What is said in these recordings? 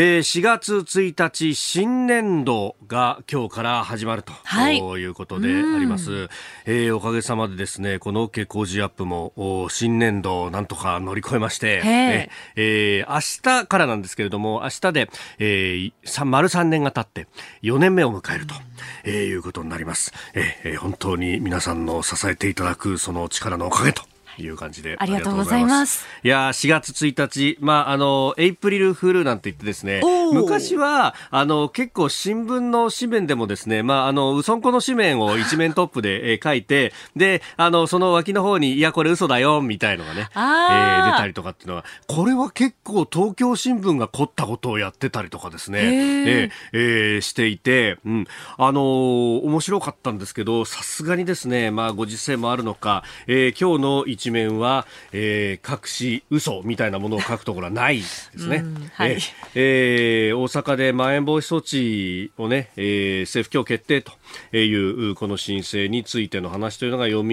えー、4月1日新年度が今日から始まると、はい、いうことであります、えー、おかげさまでですねこの OK 工事アップも新年度なんとか乗り越えまして、ええー、明日からなんですけれども明日で、えー、丸3年が経って4年目を迎えると、えー、いうことになります、えー、本当に皆さんの支えていただくその力のおかげという感じで。ありがとうございます。いや4月1日。まああのエイプリルフールなんて言ってですね。昔はあの結構新聞の紙面でもですねまああのうそんこの紙面を 一面トップで、えー、書いてであのその脇の方にいやこれ嘘だよみたいのがね、えー、出たりとかっていうのはこれは結構東京新聞が凝ったことをやってたりとかですね、えー、えー、していて、うん、あのー、面白かったんですけどさすがにですねまあご時世もあるのか、えー、今日の一面は、えー、隠し嘘みたいなものを書くところはないですね。はい、えー、大阪でまん延防止措置をね、えー、政府今日決定というこの申請についての話というのが読売、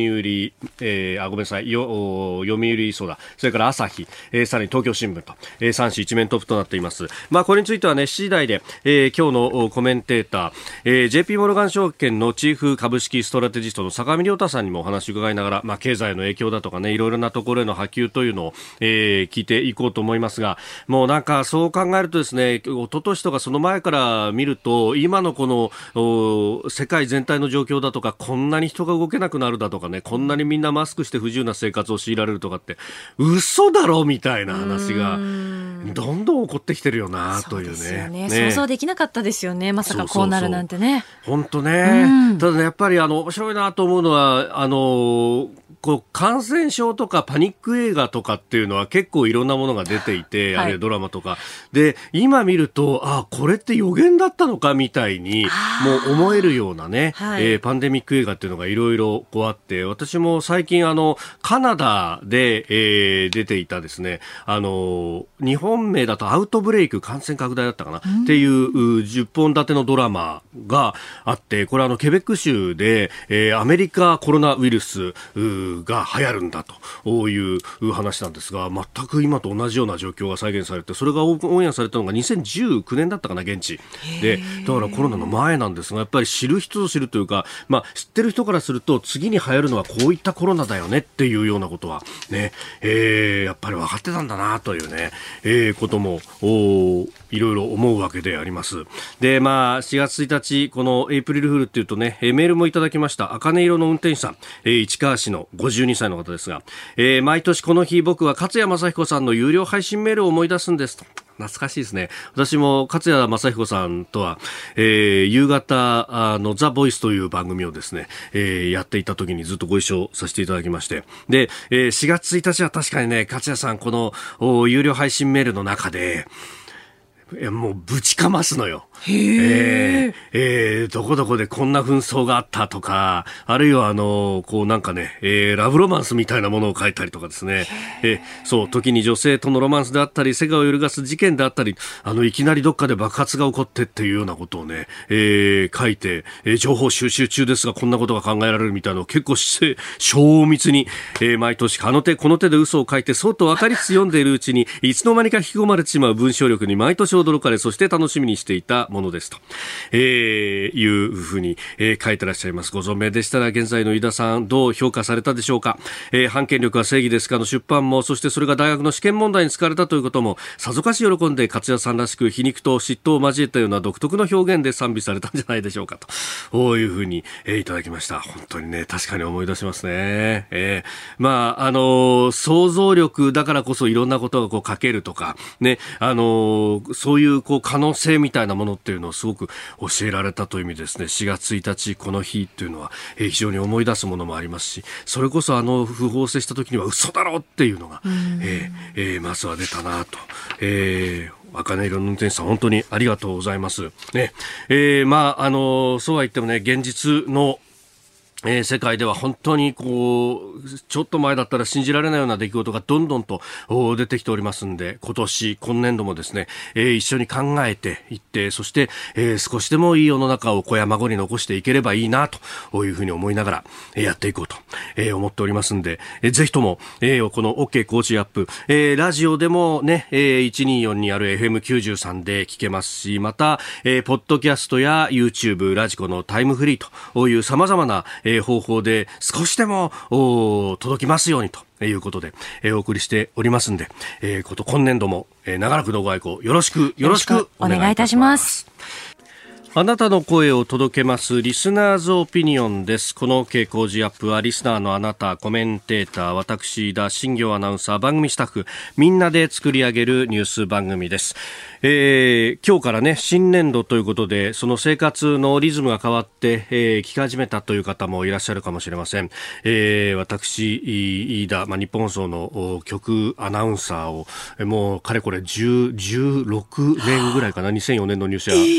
えー、あごめんなさいよ読売そうだそれから朝日、えー、さらに東京新聞と、えー、3紙一面トップとなっています。まあこれについてはね7時台で、えー、今日のコメンテーター、えー、JP モルガン証券のチーフ株式ストラテジストの坂上亮太さんにもお話を伺いながら、まあ経済の影響だとかねいろいろなところへの波及というのを、えー、聞いていこうと思いますが、もうなんかそう考えるとですね、一昨年とかその前から見ると、今のこの世界全体の状況だとか、こんなに人が動けなくなるだとかね、こんなにみんなマスクして不自由な生活を強いられるとかって、嘘だろみたいな話が、どんどん起こってきてるよなというねね、ね、想像できなかったですよね。まさかこうなるなんてね。本当ね。ただね、やっぱりあの、面白いなと思うのは、あの、こう感染症とかパニック映画とかっていうのは結構いろんなものが出ていて、はい、あるいはドラマとか。で、今見ると、あ、これって予言だったのかみたいに、もう思えるようなね、はい、えー、パンデミック映画っていうのがいろいろこうあって、私も最近あの、カナダで、えー、出ていたですね、あの、日本名だとアウトブレイク感染拡大だったかな、っていう10本立てのドラマがあって、これあの、ケベック州で、えー、アメリカコロナウイルス、が流行るんだという話なんですが全く今と同じような状況が再現されてそれがオンエアされたのが2019年だったかな現地。でだからコロナの前なんですがやっぱり知る人ぞ知るというか、まあ、知ってる人からすると次に流行るのはこういったコロナだよねっていうようなことはね、えー、やっぱり分かってたんだなというね、えー、こともいろいろ思うわけであります。で、まあ、4月1日、このエイプリルフールっていうとね、メールもいただきました。茜色の運転手さん、市川市の52歳の方ですが、えー、毎年この日僕は勝谷正彦さんの有料配信メールを思い出すんですと。懐かしいですね。私も勝谷正彦さんとは、えー、夕方のザ・ボイスという番組をですね、えー、やっていた時にずっとご一緒させていただきまして。で、えー、4月1日は確かにね、勝谷さんこの有料配信メールの中で、いやもうぶちかますのよ。えー、えー、どこどこでこんな紛争があったとか、あるいはあの、こうなんかね、えー、ラブロマンスみたいなものを書いたりとかですね、えー、そう、時に女性とのロマンスであったり、世界を揺るがす事件であったり、あの、いきなりどっかで爆発が起こってっていうようなことをね、えー、書いて、えー、情報収集中ですが、こんなことが考えられるみたいなのを結構精密に、えー、毎年、あの手この手で嘘を書いて、そうと分かりつつ読んでいるうちに、いつの間にか引き込まれてしまう文章力に毎年驚かれ、そして楽しみにしていたものですと、えー、いうふうに、えー、書いてらっしゃいます。ご存命でしたら、現在の井田さん、どう評価されたでしょうか？えー、反権力は正義ですかの出版も、そしてそれが大学の試験問題に使われたということも、さぞかし喜んで、勝谷さんらしく皮肉と嫉妬を交えたような独特の表現で賛美されたんじゃないでしょうか？と、こういうふうに、えー、いただきました。本当にね、確かに思い出しますね。えー、まあ、あのー、想像力だからこそいろんなことがこう書けるとか、ね、あのー、そういうこう可能性みたいなものっていうのをすごく教えられたという意味ですね4月1日この日というのは、えー、非常に思い出すものもありますしそれこそあの不法制した時には嘘だろっていうのが、えーえー、まずは出たなと。えー茜色の運転手さん、本当にありがとうございます。ね、えー、まあ、あの、そうは言ってもね、現実のえー、世界では本当にこう、ちょっと前だったら信じられないような出来事がどんどんと出てきておりますんで、今年、今年度もですね、えー、一緒に考えていって、そして、えー、少しでもいい世の中を子や孫に残していければいいな、というふうに思いながら、えー、やっていこうと、えー、思っておりますんで、えー、ぜひとも、えー、この OK コーチアップ、えー、ラジオでもね、えー、124にある FM93 で聞けますし、また、えー、ポッドキャストや YouTube、ラジコのタイムフリーという様々な、えー方法で少しでも届きますようにということで、えー、お送りしておりますんで、えー、こと今年度も、えー、長らくのご愛顧よろしくよろしくお願いいたします。あなたの声を届けますリスナーズオピニオンです。この傾向時アップはリスナーのあなた、コメンテーター、私、田新行アナウンサー、番組スタッフ、みんなで作り上げるニュース番組です。えー、今日からね、新年度ということで、その生活のリズムが変わって、えー、聞き始めたという方もいらっしゃるかもしれません。えー、私、飯田、まあ、日本放送の曲アナウンサーを、もう、かれこれ10、16年ぐらいかな、2004年の入社なので、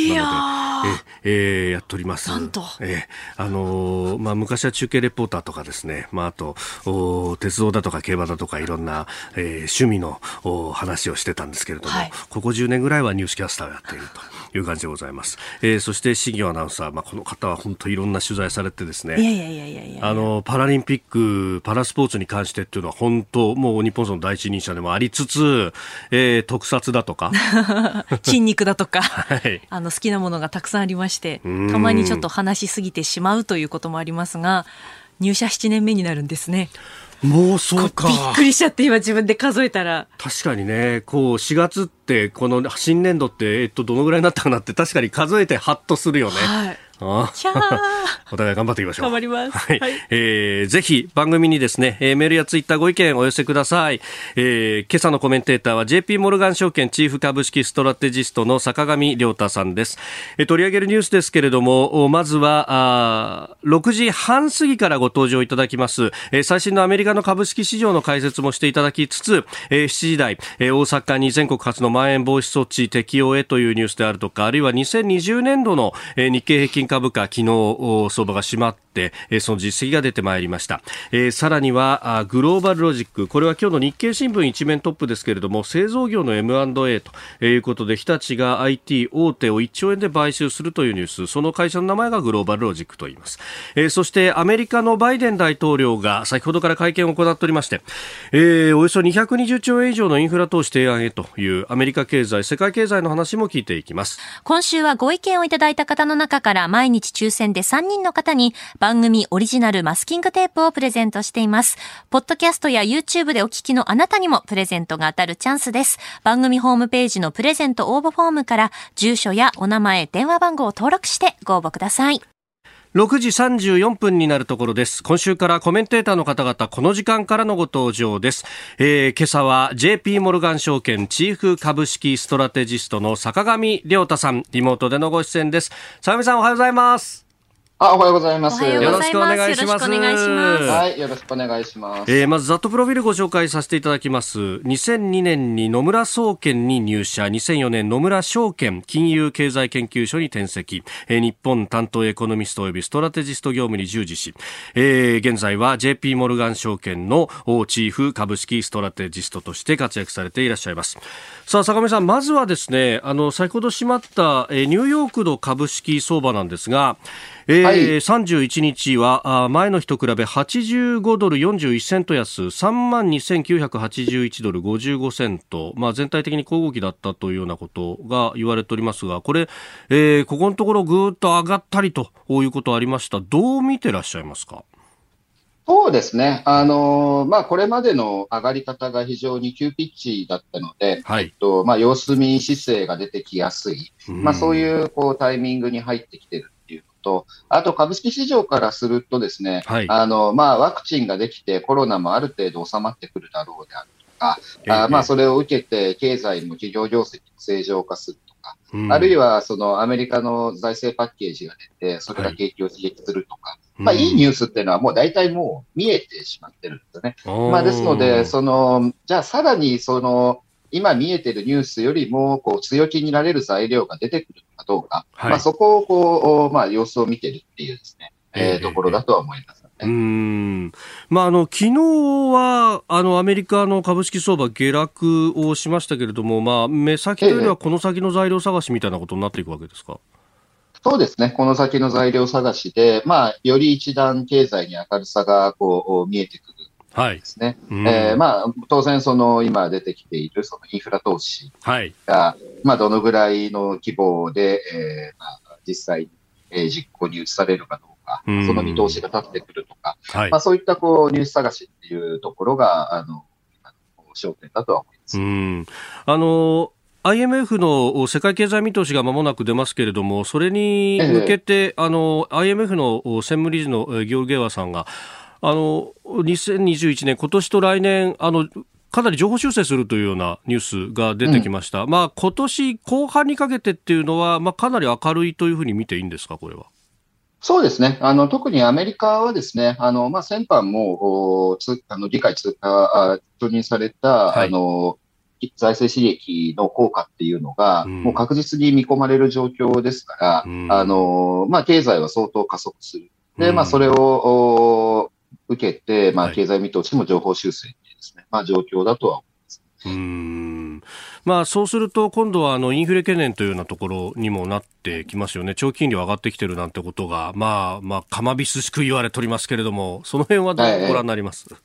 ええー、やっております。なんと。えー、あのー、まあ、昔は中継レポーターとかですね、まあ、あと、お鉄道だとか競馬だとかいろんな、えー、趣味のお話をしてたんですけれども、はい、ここ10年ぐらいはニュースキャスターをやっているという感じでございます。えー、そして、新業アナウンサー、まあ、この方は本当いろんな取材されてですね、いやいやいやいやいやあの、パラリンピック、パラスポーツに関してっていうのは本当、もう日本その第一人者でもありつつ、えー、特撮だとか、筋肉だとか、はい、あの、好きなものがたくさんありまして、たまにちょっと話しすぎてしまうということもありますが、入社7年目になるんですね。もうそうか。びっくりしちゃって今自分で数えたら。確かにね、こう4月ってこの新年度ってえっとどのぐらいになったかなって確かに数えてハッとするよね。はい。あ お互い頑張っていきましょう。頑張ります。はい。はい、えー、ぜひ番組にですね、えー、メールやツイッターご意見お寄せください。えー、今朝のコメンテーターは JP モルガン証券チーフ株式ストラテジストの坂上亮太さんです。えー、取り上げるニュースですけれども、まずは、あ6時半過ぎからご登場いただきます、えー、最新のアメリカの株式市場の解説もしていただきつつ、えー、7時台、えー、大阪に全国初のまん延防止措置適用へというニュースであるとか、あるいは2020年度の、えー、日経平均株価、昨日相場が閉まって、その実績が出てまいりました。えー、さらにはグローバルロジック、これは今日の日経新聞一面トップですけれども、製造業の M&A ということで、日立が IT 大手を1兆円で買収するというニュース、その会社の名前がグローバルロジックと言います。えー、そしてアメリカのバイデン大統領が先ほどから会見を行っておりまして、えー、およそ220兆円以上のインフラ投資提案へというアメリカ経済、世界経済の話も聞いていきます。今週はご意見をいただいた方の中から毎日抽選で3人の方に番組オリジナルマスキングテープをプレゼントしています。ポッドキャストや YouTube でお聞きのあなたにもプレゼントが当たるチャンスです。番組ホームページのプレゼント応募フォームから住所やお名前、電話番号を登録してご応募ください。6時34分になるところです。今週からコメンテーターの方々、この時間からのご登場です。えー、今朝は JP モルガン証券チーフ株式ストラテジストの坂上亮太さん、リモートでのご出演です。坂上さんおはようございます。あ、おはようございます。よろしくお願いします。はい、よろしくお願いします。えー、まず、ざっとプロフィールご紹介させていただきます。2002年に野村総研に入社、2004年野村証券金融経済研究所に転籍、えー、日本担当エコノミスト及びストラテジスト業務に従事し、えー、現在は JP モルガン証券のチーフ株式ストラテジストとして活躍されていらっしゃいます。さあ、坂上さん、まずはですね、あの、先ほど閉まった、えー、ニューヨークの株式相場なんですが、えーはい、31日は前の日と比べ85ドル41セント安3万2981ドル55セント、まあ、全体的に小動きだったというようなことが言われておりますがこれ、えー、ここのところぐーっと上がったりということありました。どう見てらっしゃいますか？そうですね。あのー、まあ、これまでの上がり方が非常に急ピッチだったので、はい、えっと、まあ、様子見姿勢が出てきやすい、まあ、そういう、こう、タイミングに入ってきてると、あと株式市場からするとですね、はい、あの、まあ、ワクチンができてコロナもある程度収まってくるだろうであるとか、えー、あまあ、それを受けて経済も企業業績も正常化するとか、うん、あるいはそのアメリカの財政パッケージが出て、それが景気を刺激するとか、はい、まあ、いいニュースっていうのはもう大体もう見えてしまってるんですよね。まあ、ですので、その、じゃあさらにその、今見えてるニュースよりも、こう、強気になれる材料が出てくるかどうか、はい、まあ、そこをこう、まあ、様子を見てるっていうですね、えー、ところだとは思います。うん。まあ、あの昨日はあのアメリカの株式相場下落をしましたけれども、まあ、目先というよりはこの先の材料探しみたいなことになっていくわけですか？そうですね、この先の材料探しで、まあ、より一段経済に明るさがこう見えてくるですね。はい、えー、まあ、当然、その今出てきているそのインフラ投資が、はい、まあ、どのぐらいの規模で、えーまあ、実際に、えー、実行に移されるかどうか、その見通しが立ってくるとか、はい、まあ、そういったこうニュース探しっていうところが、あの、焦点だとは思います。うん。あの IMF の世界経済見通しがまもなく出ますけれども、それに向けて、ええ、あの IMF の専務理事のギョルゲワさんが、あの2021年、今年と来年、あのかなり情報修正するというようなニュースが出てきました、うん、まあ今年後半にかけてっていうのは、まあ、かなり明るいというふうに見ていいんですか、これは？そうですね。あの、特にアメリカはですね、あの、まあ、先般も、おつあの、理解通貨、承認された、はい、あの、財政刺激の効果っていうのが、うん、もう確実に見込まれる状況ですから、うん、あの、まあ、経済は相当加速する。で、まあ、それを、受けて、まあ、経済見通しも情報修正ですね、はい、まあ、状況だとは思います。うん。まあ、そうすると、今度はあのインフレ懸念というようなところにもなってきますよね、長期金利は上がってきてるなんてことが、まあ、まあ、かまびすしく言われておりますけれども、その辺はどうご覧になります、はい、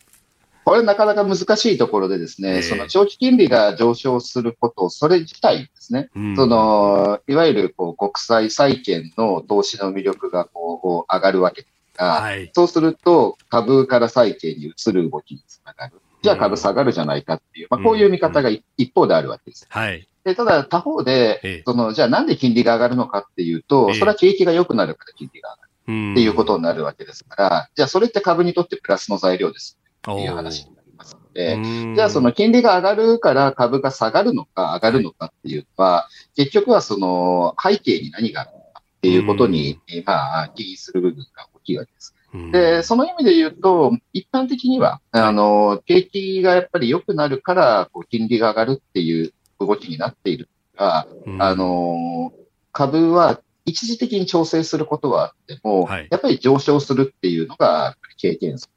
これ、なかなか難しいところで、ですね、えー、その長期金利が上昇すること、それ自体ですね、うん、そのいわゆるこう国際債券の投資の魅力がこう上がるわけですが、はい、そうすると株から債券に移る動きにつながる。じゃあ株下がるじゃないかっていう、まあ、こういう見方が一方であるわけです。はい。でただ、他方で、その、じゃあなんで金利が上がるのかっていうと、それは景気が良くなるから金利が上がるっていうことになるわけですから、じゃあそれって株にとってプラスの材料ですっていう話になりますので、じゃあその金利が上がるから株が下がるのか上がるのかっていうのは、結局はその背景に何があるのかっていうことに、まあ、起因する部分が大きいわけです。で、その意味で言うと、一般的には、あの、景気がやっぱり良くなるから、こう、金利が上がるっていう動きになっているが、あの、株は一時的に調整することはあっても、はい、やっぱり上昇するっていうのが、経験す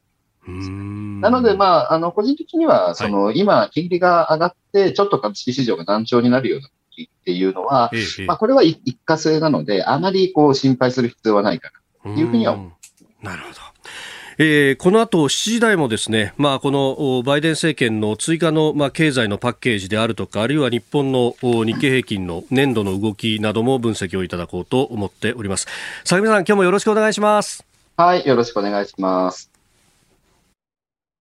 なので、まあ、あの、個人的には、その、はい、今、金利が上がって、ちょっと株式市場が難聴になるような時っていうのは、ええ、まあ、これは一過性なので、あまりこう、心配する必要はないかな、というふうには思なるほど。えー、この後7時台もですね、まあ、このバイデン政権の追加の、まあ、経済のパッケージであるとか、あるいは日本の日経平均の年度の動きなども分析をいただこうと思っております。相見さん、今日もよろしくお願いします。はい、よろしくお願いします。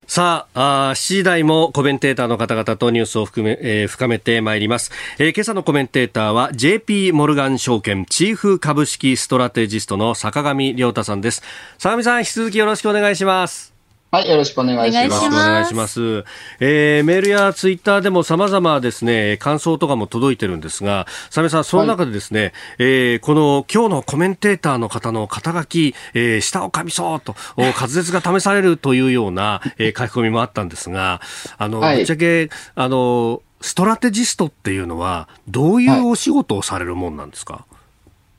さああ、7時台もコメンテーターの方々とニュースを含め、えー、深めてまいります、えー、今朝のコメンテーターは JP モルガン証券チーフ株式ストラテジストの坂上亮太さんです。坂上さん、引き続きよろしくお願いします。はい、よろしくお願いします。お願いします。えー、メールやツイッターでも様々ですね、感想とかも届いてるんですが、サメさん、その中でですね、はい、えー、この今日のコメンテーターの方の肩書き、えー、舌を噛みそうと、滑舌が試されるというような、えー、書き込みもあったんですが、あの、はい、ぶっちゃけ、あの、ストラテジストっていうのは、どういうお仕事をされるもんなんですか、はい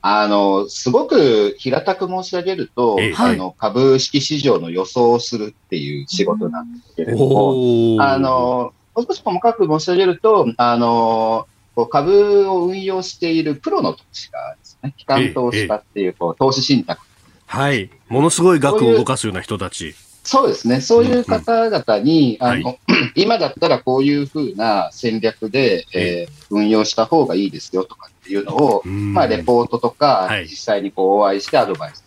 あの、すごく平たく申し上げると、あの、株式市場の予想をするっていう仕事なんですけれども、あの、もう少し細かく申し上げると、あの、株を運用しているプロの投資家ですね。機関投資家っていう、こう、投資信託。はい。ものすごい額を動かすような人たち。そうですね。そういう方々に、うんうん、あの、はい、今だったらこういうふうな戦略で、えー、運用した方がいいですよとかっていうのを、まあ、レポートとか、実際にこうお会いしてアドバイス。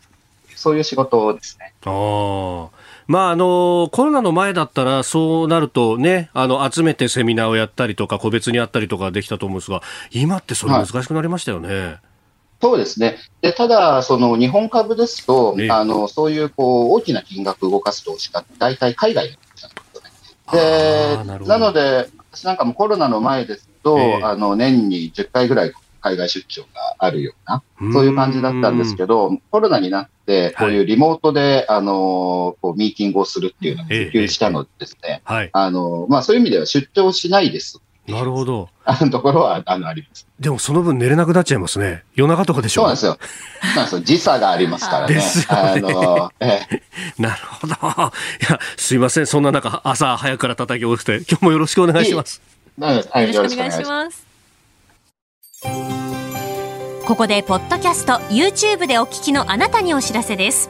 そういう仕事ですね。あまああのコロナの前だったらそうなるとねあの集めてセミナーをやったりとか個別にやったりとかできたと思うんですが今ってそれ難しくなりましたよね。はいそうですね。で、ただ、その日本株ですと、あの、そういうこう、大きな金額動かす投資家大体海外ので、なので、私なんかもコロナの前ですと、あの、年に10回ぐらい海外出張があるような、そういう感じだったんですけど、コロナになって、こういうリモートで、はい、あの、こうミーティングをするっていうのが普及したのでですね、はい、あの、まあそういう意味では出張しないですなるほど。あのところは、あの、あります。でもその分寝れなくなっちゃいますね。夜中とかでしょそうなんですよ。そうなんですよ。時差がありますからね。ですよね。あの、ええ、なるほど。いや、すいません。そんな中、朝早くから叩き起きて、今日もよろしくお願いします。はい、よろしくお願いします。ここで、ポッドキャスト、YouTube でお聞きのあなたにお知らせです。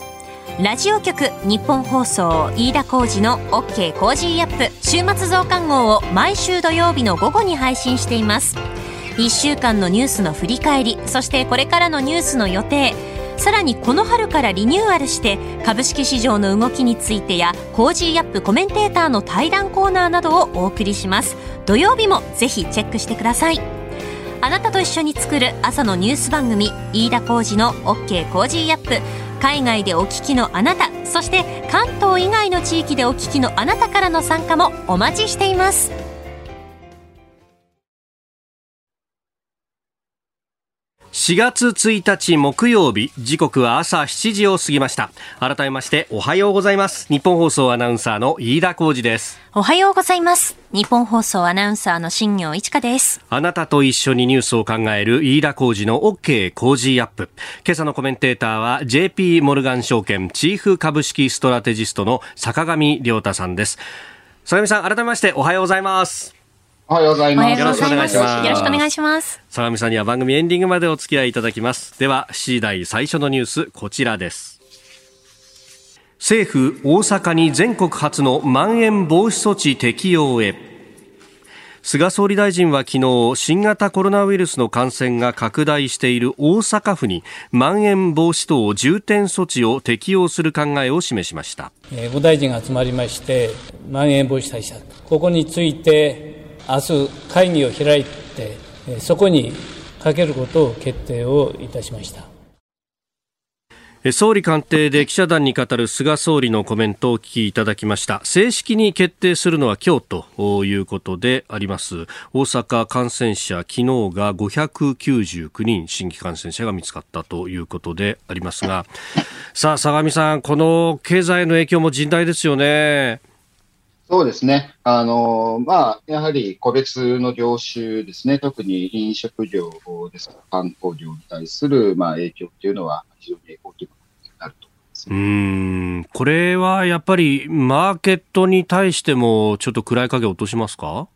ラジオ局日本放送飯田浩二の OK コージーアップ週末増刊号を毎週土曜日の午後に配信しています。1週間のニュースの振り返りそしてこれからのニュースの予定さらにこの春からリニューアルして株式市場の動きについてや Cozy up コメンテーターの対談コーナーなどをお送りします。土曜日もぜひチェックしてください。あなたと一緒に作る朝のニュース番組飯田浩二の OK コージーアップ。海外でお聞きのあなたそして関東以外の地域でお聞きのあなたからの参加もお待ちしています。4月1日木曜日時刻は朝7時を過ぎました。改めましておはようございます。日本放送アナウンサーの飯田浩二です。おはようございます。日本放送アナウンサーの新業一華です。あなたと一緒にニュースを考える飯田浩二の OK 工事アップ。今朝のコメンテーターは JP モルガン証券チーフ株式ストラテジストの坂上亮太さんです。坂上さん改めましておはようございますおはようございます。よろしくお願いします。よろしくお願いします。相模さんには番組エンディングまでお付き合いいただきます。では、7時台最初のニュース、こちらです。政府、大阪に全国初のまん延防止措置適用へ。菅総理大臣は昨日新型コロナウイルスの感染が拡大している大阪府にまん延防止等重点措置を適用する考えを示しました、えー、大臣が集まりましてまん延防止対策ここについて明日会議を開いて、そこにかけることを決定をいたしました。総理官邸で記者団に語る菅総理のコメントをお聞きいただきました。正式に決定するのは今日ということであります。大阪感染者昨日が599人新規感染者が見つかったということでありますが。さあ相模さんこの経済の影響も甚大ですよね。そうですね。あの、まあ、やはり個別の業種ですね、特に飲食業ですとか観光業に対する、まあ、影響っていうのは非常に大きくなると思います。うん、これはやっぱりマーケットに対してもちょっと暗い影を落としますか？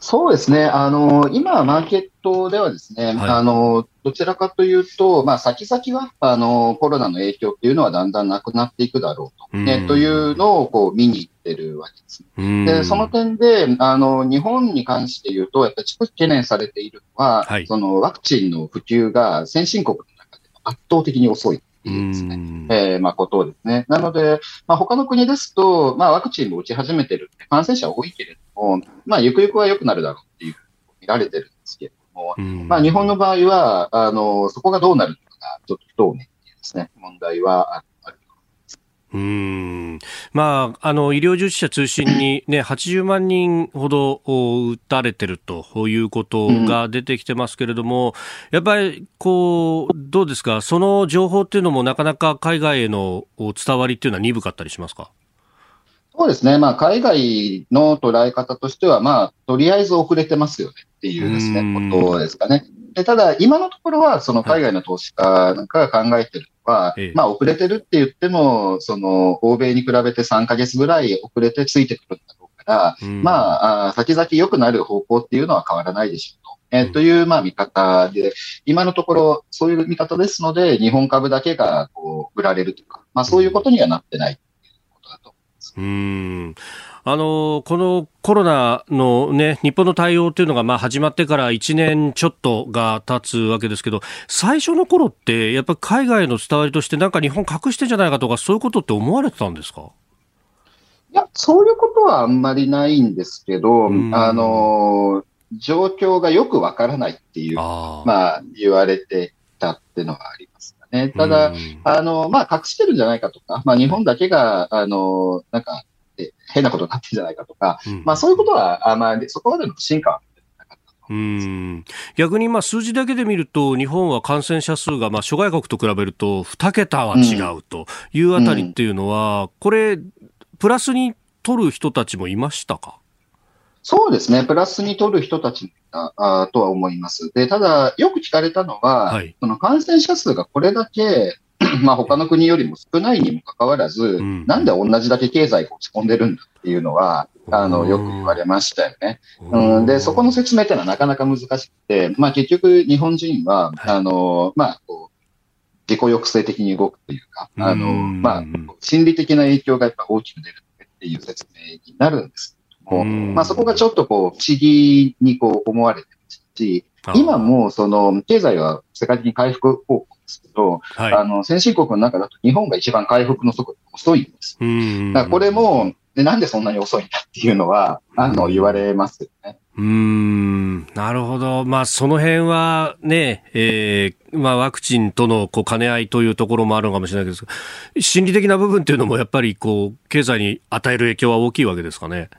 そうですね。あの、今、マーケットではですね、はい、あの、どちらかというと、まあ、先々は、あの、コロナの影響っていうのはだんだんなくなっていくだろうと、ね、というのを、こう、見に行ってるわけです。で、その点で、あの、日本に関して言うと、やっぱり懸念されているのは、はい、その、ワクチンの普及が先進国の中で圧倒的に遅い。いうですね、えー、まあ、ことですね。なので、まあ、他の国ですと、まあ、ワクチンも打ち始めてる。感染者多いけれども、まあ、ゆくゆくは良くなるだろうっていう見られてるんですけれども、まあ、日本の場合は、あの、そこがどうなるのか、ちょっと不透明ですね、問題はあうん。まあ、あの医療従事者中心に、ね、80万人ほど打たれてるということが出てきてますけれども、やっぱりこうどうですか、その情報っていうのもなかなか海外への伝わりっていうのは鈍かったりしますか？そうですね、まあ、海外の捉え方としては、まあ、とりあえず遅れてますよねっていうですね、ことですかね。でただ、今のところは、その海外の投資家なんかが考えてるのは、はい、まあ、遅れてるって言っても、その、欧米に比べて3ヶ月ぐらい遅れてついてくるんだろうから、うん、まあ、先々良くなる方向っていうのは変わらないでしょうと。えー、という、まあ、見方で、今のところ、そういう見方ですので、日本株だけが、こう、売られるとか、まあ、そういうことにはなってないということだと思います。うんあのこのコロナの、ね、日本の対応というのがまあ始まってから1年ちょっとが経つわけですけど、最初の頃って、やっぱり海外の伝わりとして、なんか日本隠してんじゃないかとか、そういうことって思われてたんですか？いや、そういうことはあんまりないんですけど、あの状況がよくわからないっていう、あまあ、言われてたっていうのはありますかね。ただ、あの、まあ、隠してるんじゃないかとか、まあ、日本だけが、あの、なんか、変なことになってるんじゃないかとか、うん、まあそういうことは、あまり、そこまでの不信感はうん逆にまあ数字だけで見ると、日本は感染者数がまあ諸外国と比べると2桁は違うというあたりっていうのは、これ、プラスに取る人たちもいましたか？そうですね、プラスに取る人たちあとは思います。でただ、よく聞かれたのは、はい、その感染者数がこれだけまあ他の国よりも少ないにもかかわらず、うん、なんで同じだけ経済が落ち込んでるんだっていうのは、あの、よく言われましたよね。うん、で、そこの説明っていうのはなかなか難しくて、まあ結局日本人は、はい、あの、まあ、こう、自己抑制的に動くというか、あの、まあ、心理的な影響がやっぱ大きく出るっていう説明になるんですけども、まあそこがちょっとこう、不思議にこう思われてますし、今もその経済は世界的に回復方向ですけど、はい、あの先進国の中だと日本が一番回復の速度が遅いんです。だからこれもで、なんでそんなに遅いんだっていうのは、あの、言われますよね。うん、なるほど。まあ、その辺はね、えー、まあ、ワクチンとのこう兼ね合いというところもあるのかもしれないですが、心理的な部分っていうのもやっぱりこう、経済に与える影響は大きいわけですかね？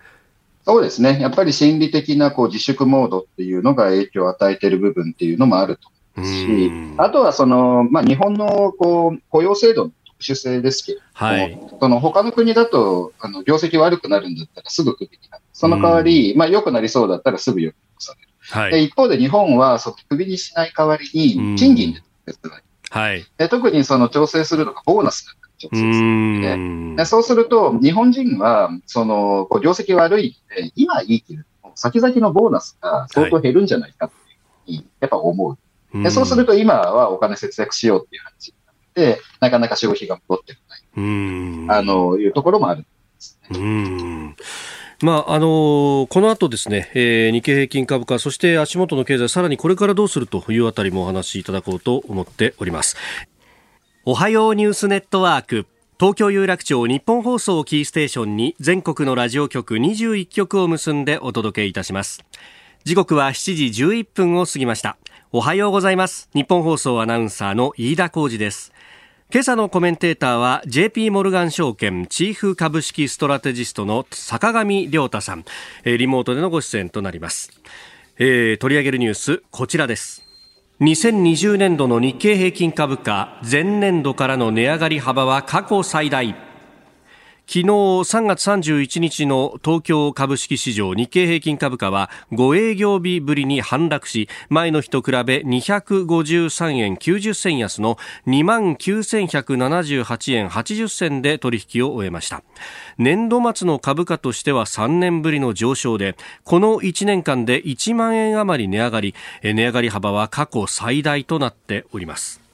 そうですね。やっぱり心理的なこう自粛モードっていうのが影響を与えている部分っていうのもあるとし、あとはその、まあ、日本のこう雇用制度の特殊性ですけれども、はい、その他の国だと、あの、業績悪くなるんだったらすぐクビになる。その代わり、まあ良くなりそうだったらすぐ良くされる。はい、で一方で日本は、そのクビにしない代わりに、賃金で手伝い。はい、で特にその調整するのがボーナスなん調整するのでで、そうすると、日本人は、その、こう業績悪いんで、今いいけれども、先々のボーナスが相当減るんじゃないかっていうふうに、やっぱ思う。でそうすると今はお金節約しようっていう話て、なかなか消費が戻ってこない。うんあの、いうところもあるんですね。うんまああのこの後ですね、えー、日経平均株価、そして足元の経済、さらにこれからどうするというあたりもお話しいただこうと思っております。おはようニュースネットワーク。東京有楽町日本放送キーステーションに全国のラジオ局21局を結んでお届けいたします。時刻は7時11分を過ぎました。おはようございます。日本放送アナウンサーの飯田浩二です。今朝のコメンテーターは JP モルガン証券チーフ株式ストラテジストの坂上亮太さん、リモートでのご出演となります、えー、取り上げるニュースこちらです2020年度の日経平均株価前年度からの値上がり幅は過去最大昨日3月31日の東京株式市場日経平均株価は5営業日ぶりに反落し前の日と比べ253円90銭安の2万9178円80銭で取引を終えました。年度末の株価としては3年ぶりの上昇でこの1年間で1万円余り値上がり。値上がり幅は過去最大となっております。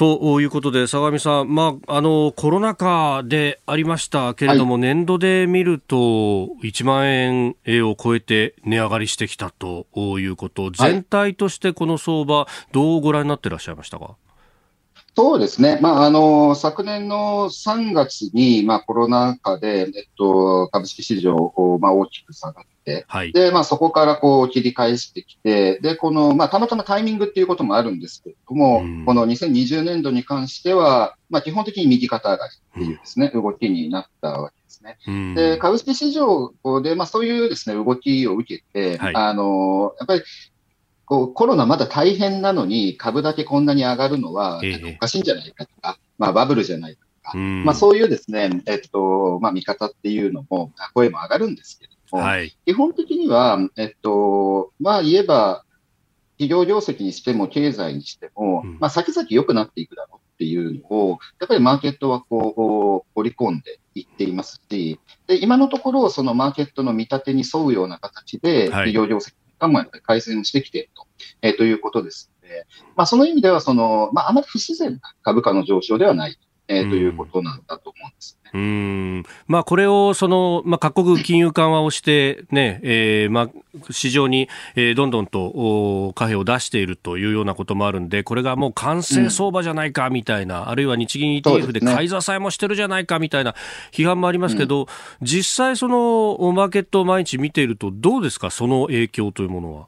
ということで、相模さん、まあ、あのコロナ禍でありましたけれども、はい、年度で見ると、1万円を超えて値上がりしてきたということ、全体としてこの相場、どうご覧になっていらっしゃいましたか？そうですね。まあ、あの、昨年の3月に、まあ、コロナ禍で、えっと、株式市場、まあ、大きく下がって、はい、で、まあ、そこからこう、切り返してきて、で、この、まあ、たまたまタイミングっていうこともあるんですけれども、うん、この2020年度に関しては、まあ、基本的に右肩上がりっていうですね、うん、動きになったわけですね。うん、で、株式市場で、まあ、そういうですね、動きを受けて、はい、あの、やっぱり、こうコロナまだ大変なのに株だけこんなに上がるのは、おかしいんじゃないかとか、まあバブルじゃないかとか、まあそういうですね、えっと、まあ見方っていうのも、声も上がるんですけれども、はい、基本的には、えっと、まあ言えば、企業業績にしても経済にしても、まあ先々良くなっていくだろうっていうのを、やっぱりマーケットはこう、織り込んでいっていますし、で、今のところ、そのマーケットの見立てに沿うような形で、企業業績がもやっぱり改善してきていると,、えー、ということですので、まあ、その意味ではその、まあ、あまり不自然な株価の上昇ではない、えー、ということなんだと思うんです。うんまあ、これをその、まあ、各国金融緩和をしてね、えーまあ、市場に、えー、どんどんと貨幣を出しているというようなこともあるんで、これがもう完成相場じゃないかみたいな、うん、あるいは日銀 ETF で買い支えもしてるじゃないかみたいな批判もありますけど、うん、実際、そのマーケットを毎日見ていると、どうですか、その影響というものは？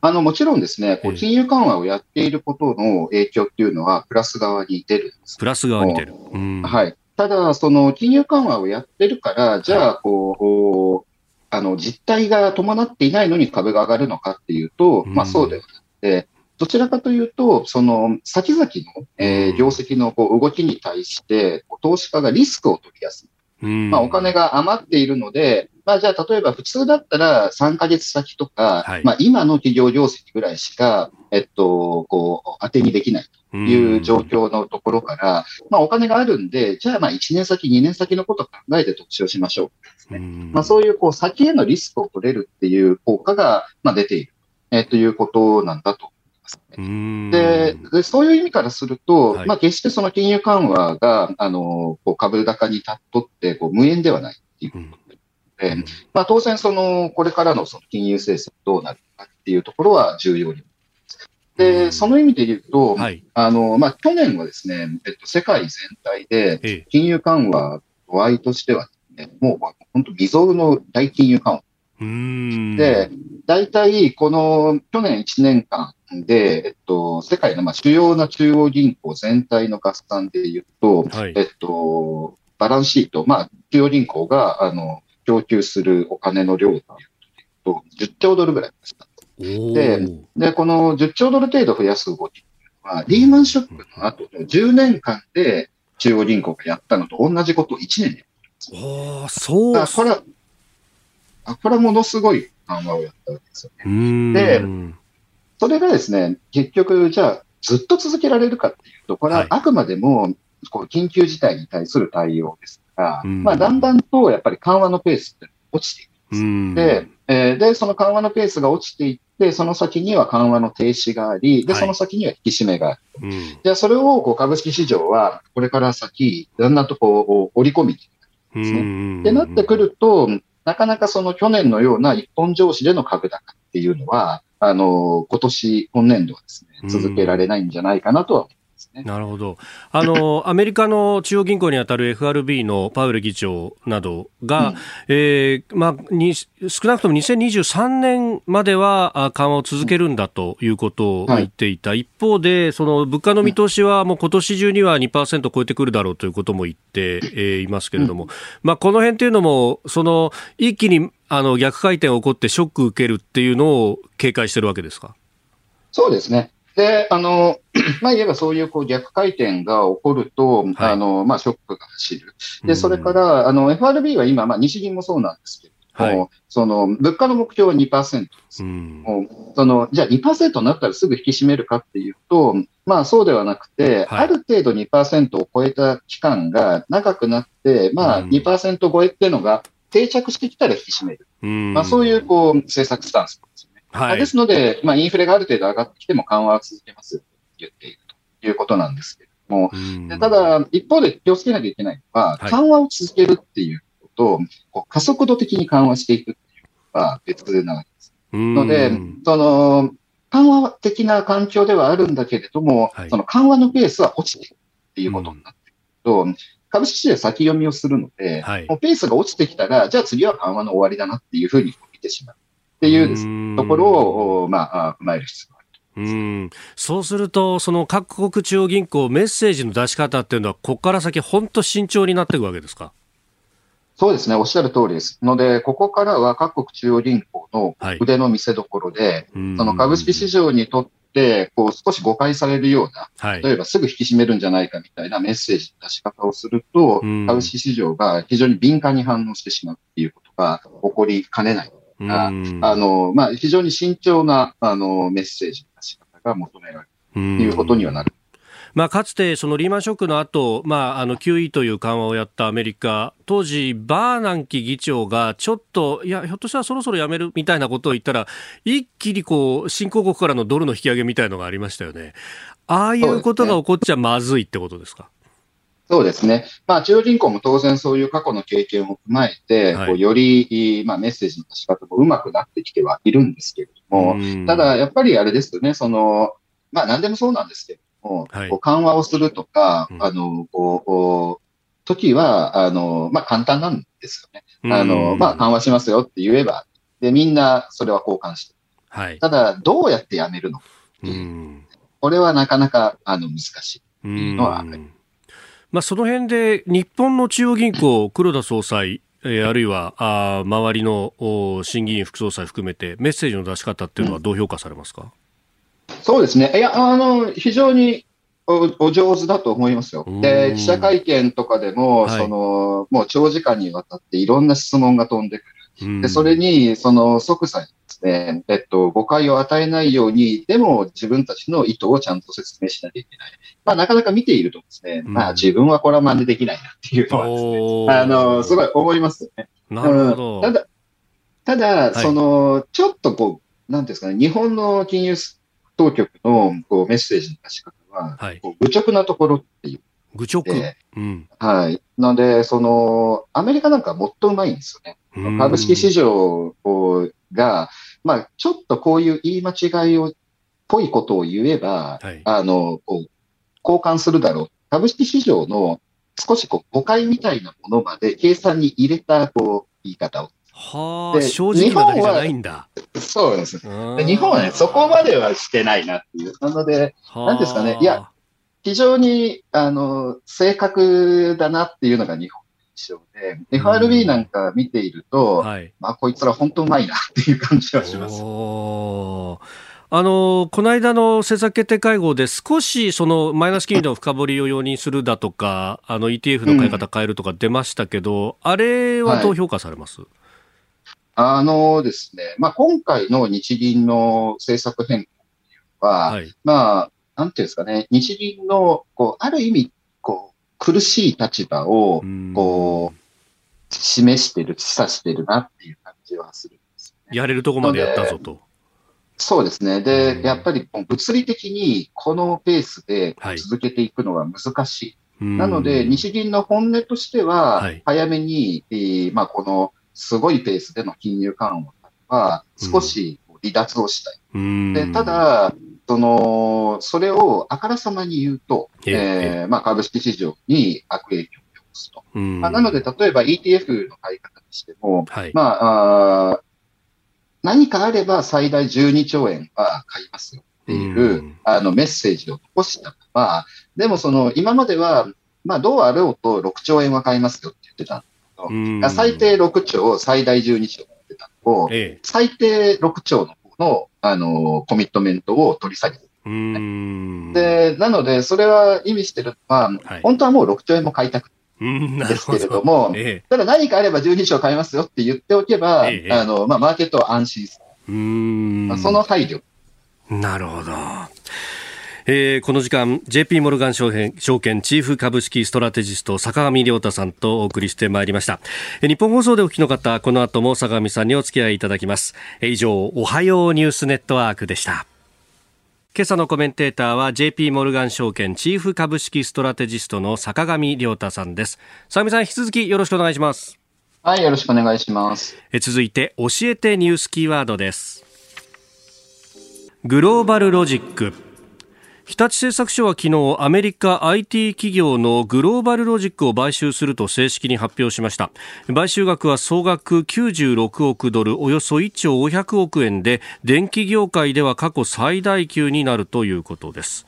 あの、もちろんですね、こう金融緩和をやっていることの影響っていうのは、プラス側に出るんです。プラス側に出る。うん、はい。ただ、その金融緩和をやってるから、じゃあ、こう、あの、実態が伴っていないのに株が上がるのかっていうと、まあそうではなくて、どちらかというと、その先々の、えー、業績のこう動きに対して、投資家がリスクを取りやすい。まあ、お金が余っているので、まあ、じゃあ、例えば普通だったら3ヶ月先とか、はい、まあ、今の企業業績ぐらいしか、えっと、こう、当てにできないという状況のところから、まあ、お金があるんで、じゃあ、まあ、1年先、2年先のことを考えて投資をしましょう。ですね。まあ、そういう、こう、先へのリスクを取れるっていう効果が、まあ、出ている、えー、ということなんだとでで、そういう意味からすると、はい、まあ、決してその金融緩和が、あの、こう株高に立っとって、こう無縁ではないっていうこと。で、うん、まあ、当然、その、これからのその金融政策どうなるかっていうところは重要にで、その意味で言うと、はい、あの、まあ、去年はですね、えっと、世界全体で、金融緩和度合いとしては、ね、もう、本当未曾有の大金融緩和。で、大体、この去年1年間で、えっと、世界のまあ主要な中央銀行全体の合算で言うと、はい、えっと、バランスシート、まあ、中央銀行が、あの、供給するお金の量というと、10兆ドルぐらいでした。で、で、この10兆ドル程度増やす動きは、リーマンショックの後の10年間で中央銀行がやったのと同じことを1年でやったんですああ、そう。これは、あ、これはものすごい緩和をやったわけですよね。で、それがですね、結局、じゃあ、ずっと続けられるかっていうと、これはあくまでも、こう緊急事態に対する対応ですから、はい、まあ、だんだんとやっぱり緩和のペースって落ちていくんです。で、えー、で、その緩和のペースが落ちていって、その先には緩和の停止があり、で、その先には引き締めがある。はい、じゃあ、それをこう株式市場は、これから先、だんだんとこう、織り込みですね。ってなってくると、なかなかその去年のような一本上司での株高っていうのは、あの、今年、今年度はですね、続けられないんじゃないかなとはね。なるほど。あの、アメリカの中央銀行にあたる FRB のパウエル議長などが、うん、えー、まあ、に、少なくとも2023年までは緩和を続けるんだということを言っていた。はい、一方で、その物価の見通しはもう今年中には2%超えてくるだろうということも言って、えいますけれども、うん、まあ、この辺というのも、その、一気にあの逆回転起こってショック受けるっていうのを警戒してるわけですか？そうですね。で、あの、まあ言えばそういうこう逆回転が起こると、はい、あの、まあショックが走る。で、それから、あの、FRB は今、まあ日銀もそうなんですけども、はい、その、物価の目標は2%です。うん、その、じゃあ2%になったらすぐ引き締めるかっていうと、まあそうではなくて、はい、ある程度2%を超えた期間が長くなって、まあ2%超えっていうのが定着してきたら引き締める。うん、まあそういうこう政策スタンスですはい、ですので、まあ、インフレがある程度上がってきても緩和は続けますよと言っているということなんですけれども、ただ、一方で気をつけなきゃいけないのは、緩和を続けるっていうことと、こう加速度的に緩和していくっていうのは別なわけです。ので、その、緩和的な環境ではあるんだけれども、はい、その緩和のペースは落ちていくっていうことになってくると、株式市場先読みをするので、はい、もうペースが落ちてきたら、じゃあ次は緩和の終わりだなっていうふうに見てしまう。っていうです、ね、ところを、まあ、踏まえる必要がある。うん。そうすると、その各国中央銀行、メッセージの出し方っていうのは、ここから先、本当、慎重になっていくわけですか？そうですね、おっしゃる通りです。ので、ここからは各国中央銀行の腕の見せ所で、はい、その株式市場にとって、こう少し誤解されるような、はい、例えばすぐ引き締めるんじゃないかみたいなメッセージの出し方をすると、株式市場が非常に敏感に反応してしまうっていうことが起こりかねない。が、あの、まあ、非常に慎重な、あの、メッセージの出し方が求められるということにはなる。まあ、かつてそのリーマンショックの後、まあ、あの QE という緩和をやったアメリカ、当時、バーナンキ議長がちょっと、いや、ひょっとしたらそろそろやめるみたいなことを言ったら、一気にこう新興国からのドルの引き上げみたいのがありましたよね。ああいうことが起こっちゃまずいってことですか？そうですね。まあ、中央銀行も当然そういう過去の経験を踏まえて、はい、こうより、まあ、メッセージの出し方も上手くなってきてはいるんですけれども、ただ、やっぱりあれですよね、その、まあ、何でもそうなんですけれども、はい、こう緩和をするとか、あの、こう、時は、あの、まあ、簡単なんですよね。あの、まあ、緩和しますよって言えば、で、みんなそれは交換して。はい。ただ、どうやってやめるのうん。これはなかなか、あの、難しいのはあります。まあ、その辺で日本の中央銀行、黒田総裁、えー、あるいはあ周りの審議員副総裁含めてメッセージの出し方っていうのはどう評価されますか、うん、そうですね。いや、あの、非常におお上手だと思いますよ。で、記者会見とかでも、はい、その、もう長時間にわたっていろんな質問が飛んでくる。で、それに、その即座にですね、えっと、誤解を与えないように、でも自分たちの意図をちゃんと説明しなきゃいけない。まあ、なかなか見ているとですね、まあ、自分はこれは真似できないなっていうのはですね、あの、すごい思いますよね。なるほど。ただ、ただ、その、ちょっとこう、なんですかね、日本の金融当局のこうメッセージの出し方は、はい、こう愚直なところっていう。愚直、うん、はい。なので、その、アメリカなんかもっとうまいんですよね。株式市場が、まあ、ちょっとこういう言い間違いを、ぽいことを言えば、はい、あの、こう、交換するだろう。株式市場の少しこう誤解みたいなものまで計算に入れたこう言い方を。はあ、正直なだけじゃないんだ。そうです。日本はね、そこまではしてないなっていう。なので、なんですかね、いや、非常に、あの、正確だなっていうのが日本の印象で、FRB なんか見ていると、はい、まあ、こいつら本当うまいなっていう感じはします。あのこの間の政策決定会合で少しそのマイナス金利の深掘りを容認するだとか、あの ETF の買い方変えるとか出ましたけど、うん、あれはどう評価されます、はい、あのですね、まあ、今回の日銀の政策変更は、はい、まあ、なんていうんですかね、日銀の、こう、ある意味、こう、苦しい立場を、こう、示してる、示唆してるなっていう感じはするんです、ね、やれるとこまでやったぞと。そうですね。で、やっぱり物理的にこのペースで続けていくのは難しい。はい、なので、日銀の本音としては、早めに、はい、まあ、このすごいペースでの金融緩和は少し離脱をしたい。でただ、その、それをあからさまに言うと、ええー、まあ、株式市場に悪影響すと。まあ、なので、例えば ETF の買い方にしても、はい、まああ、何かあれば最大12兆円は買いますよっていう、あのメッセージを残したまま、でもその今までは、まあどうあろうと6兆円は買いますよって言ってたんだけど、最低6兆、最大12兆って言ってたのを、ええ、最低6兆の方の、あの、コミットメントを取り下げてで、なので、それは意味してるのは、はい、本当はもう6兆円も買いたくですけれども、ええ、ただ何かあれば12章買いますよって言っておけば、え、あの、まあ、マーケットは安心する。まあ、その配慮。なるほど。えー、この時間 JP モルガン証券証券チーフ株式ストラテジスト坂上亮太さんとお送りしてまいりました、えー、日本放送でお聞きの方この後も坂上さんにお付き合いいただきます、えー、以上おはようニュースネットワークでした今朝のコメンテーターは JP モルガン証券チーフ株式ストラテジストの坂上亮太さんです。坂上さん引き続きよろしくお願いします。はい、よろしくお願いします。え続いて教えてニュースキーワードです。グローバルロジック。日立製作所は昨日アメリカ IT 企業のグローバルロジックを買収すると正式に発表しました。買収額は総額96億ドルおよそ1兆500億円で電気業界では過去最大級になるということです。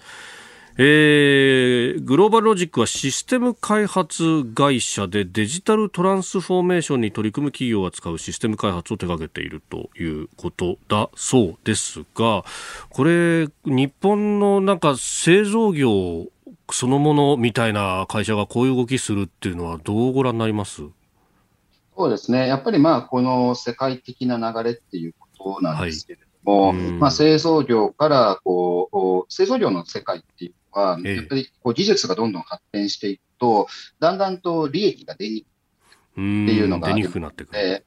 えー、グローバルロジックはシステム開発会社でデジタルトランスフォーメーションに取り組む企業が使うシステム開発を手掛けているということだそうですがこれ日本のなんか製造業そのものみたいな会社がこういう動きするっていうのはどうご覧になります？そうですね。やっぱりまあこの世界的な流れっていうことなんですけれども、はい、まあ製造業からこう製造業の世界っていうは、やっぱりこう技術がどんどん発展していくと、だんだんと利益が出にくいっていうのがあるので、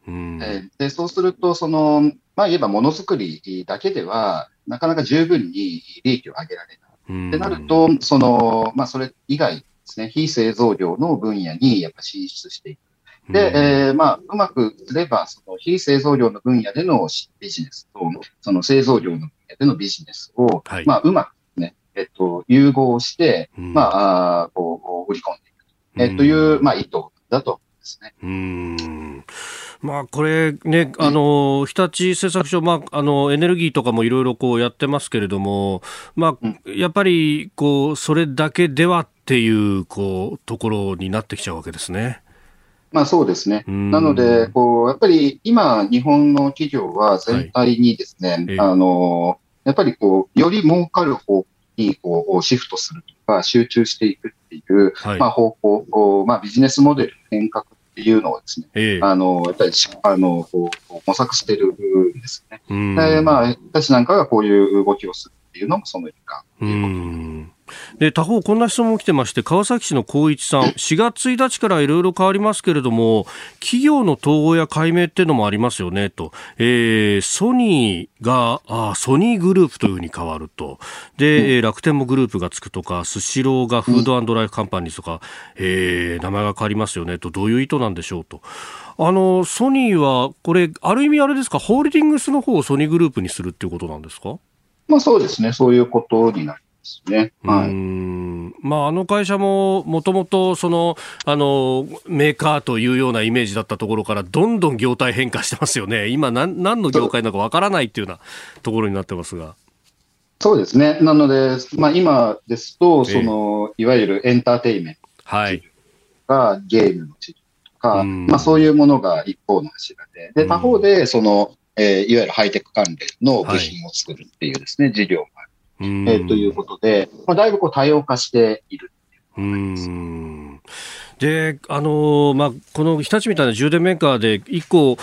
でそうすると、その、まあ言えばものづくりだけでは、なかなか十分に利益を上げられない。ってなると、その、まあそれ以外ですね、非製造業の分野にやっぱ進出していく。で、えー、まあ、うまくすれば、その非製造業の分野でのビジネスと、その製造業の分野でのビジネスを、はい、まあ、うまくえっと、融合して、うん、まあ、あこう、売り込んでいく、えー、という、まあ、意図だとですね。うん。まあ、これね、あの、日立製作所、まあ、あの、エネルギーとかもいろいろこうやってますけれども、まあ、やっぱり、こう、それだけではっていう、こう、ところになってきちゃうわけですね。まあそうですね。なので、こう、やっぱり今、日本の企業は全体にですね、はい、あの、やっぱりこう、より儲かる方にこうシフトするとか、集中していくっていう、はい、まあ方向、まあビジネスモデル変革っていうのをですね、えあの、やっぱり、あの、こう、模索してるんですね。で、まあ、私なんかがこういう動きをするっていうのもその一環ということで他方、こんな質問来てまして、川崎市の光一さん、4月1日からいろいろ変わりますけれども、企業の統合や改名っていうのもありますよねと、えー、ソニーがあソニーグループというふうに変わると、で、うん、楽天もグループがつくとか、スシローがフードライフカンパニーとか、えー、名前が変わりますよねと、どういう意図なんでしょうと。あのソニーは、これ、ある意味あれですか、ホールディングスの方をソニーグループにするっていうことなんですか？まあそうですね、そういうことになりですね。はい。まあ、あの会社ももともとその、あの、メーカーというようなイメージだったところから、どんどん業態変化してますよね。今、何、何の業界なのかわからないっていうようなところになってますが。そうですね。なので、まあ、今ですと、その、いわゆるエンターテイメントはい。が、ゲームの治療とか、まあ、そういうものが一方の柱で、で、他方で、その、えー、いわゆるハイテク関連の部品を作るっていうですね、はい、事業がえー、ということで、まあ、だいぶこう多様化している。うん。で、あのー、まあ、この日立みたいな充電メーカーで一個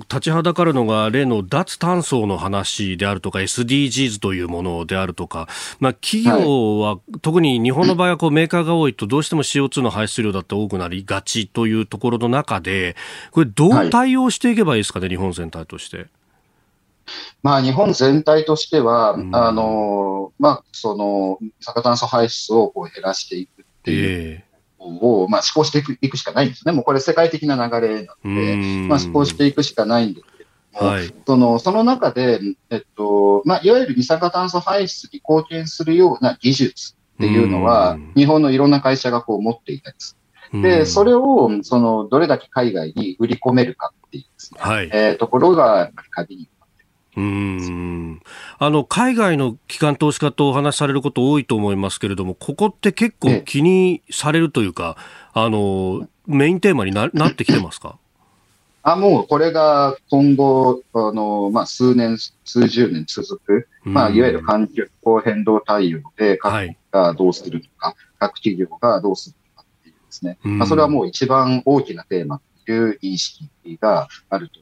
立ちはだかるのが例の脱炭素の話であるとか SDGs というものであるとか、まあ、企業は、はい、特に日本の場合はこうメーカーが多いとどうしても CO2 の排出量だって多くなりがちというところの中でこれどう対応していけばいいですかね、はい、日本全体として。まあ、日本全体としては、うん、あの、まあ、その、二酸化炭素排出をこう減らしていくっていうを、え。ー、まあ、施行していくいくしかないんですね。もうこれ世界的な流れなので、まあ、施行していくしかないんですけども、はい、その、その中で、えっと、まあ、いわゆる二酸化炭素排出に貢献するような技術っていうのは、日本のいろんな会社がこう持っていたりする。で、それを、その、どれだけ海外に売り込めるかっていうですね、はい、えー、ところが、やっぱり鍵にうん。あの海外の機関投資家とお話しされること多いと思いますけれども、ここって結構気にされるというか、あのメインテーマにななってきてますか？あもうこれが今後、あのまあ、数年、数十年続く、まあ、いわゆる環境変動対応で、各国がどうするのか、はい、各企業がどうするのかっていうですね、まあ、それはもう一番大きなテーマという認識があると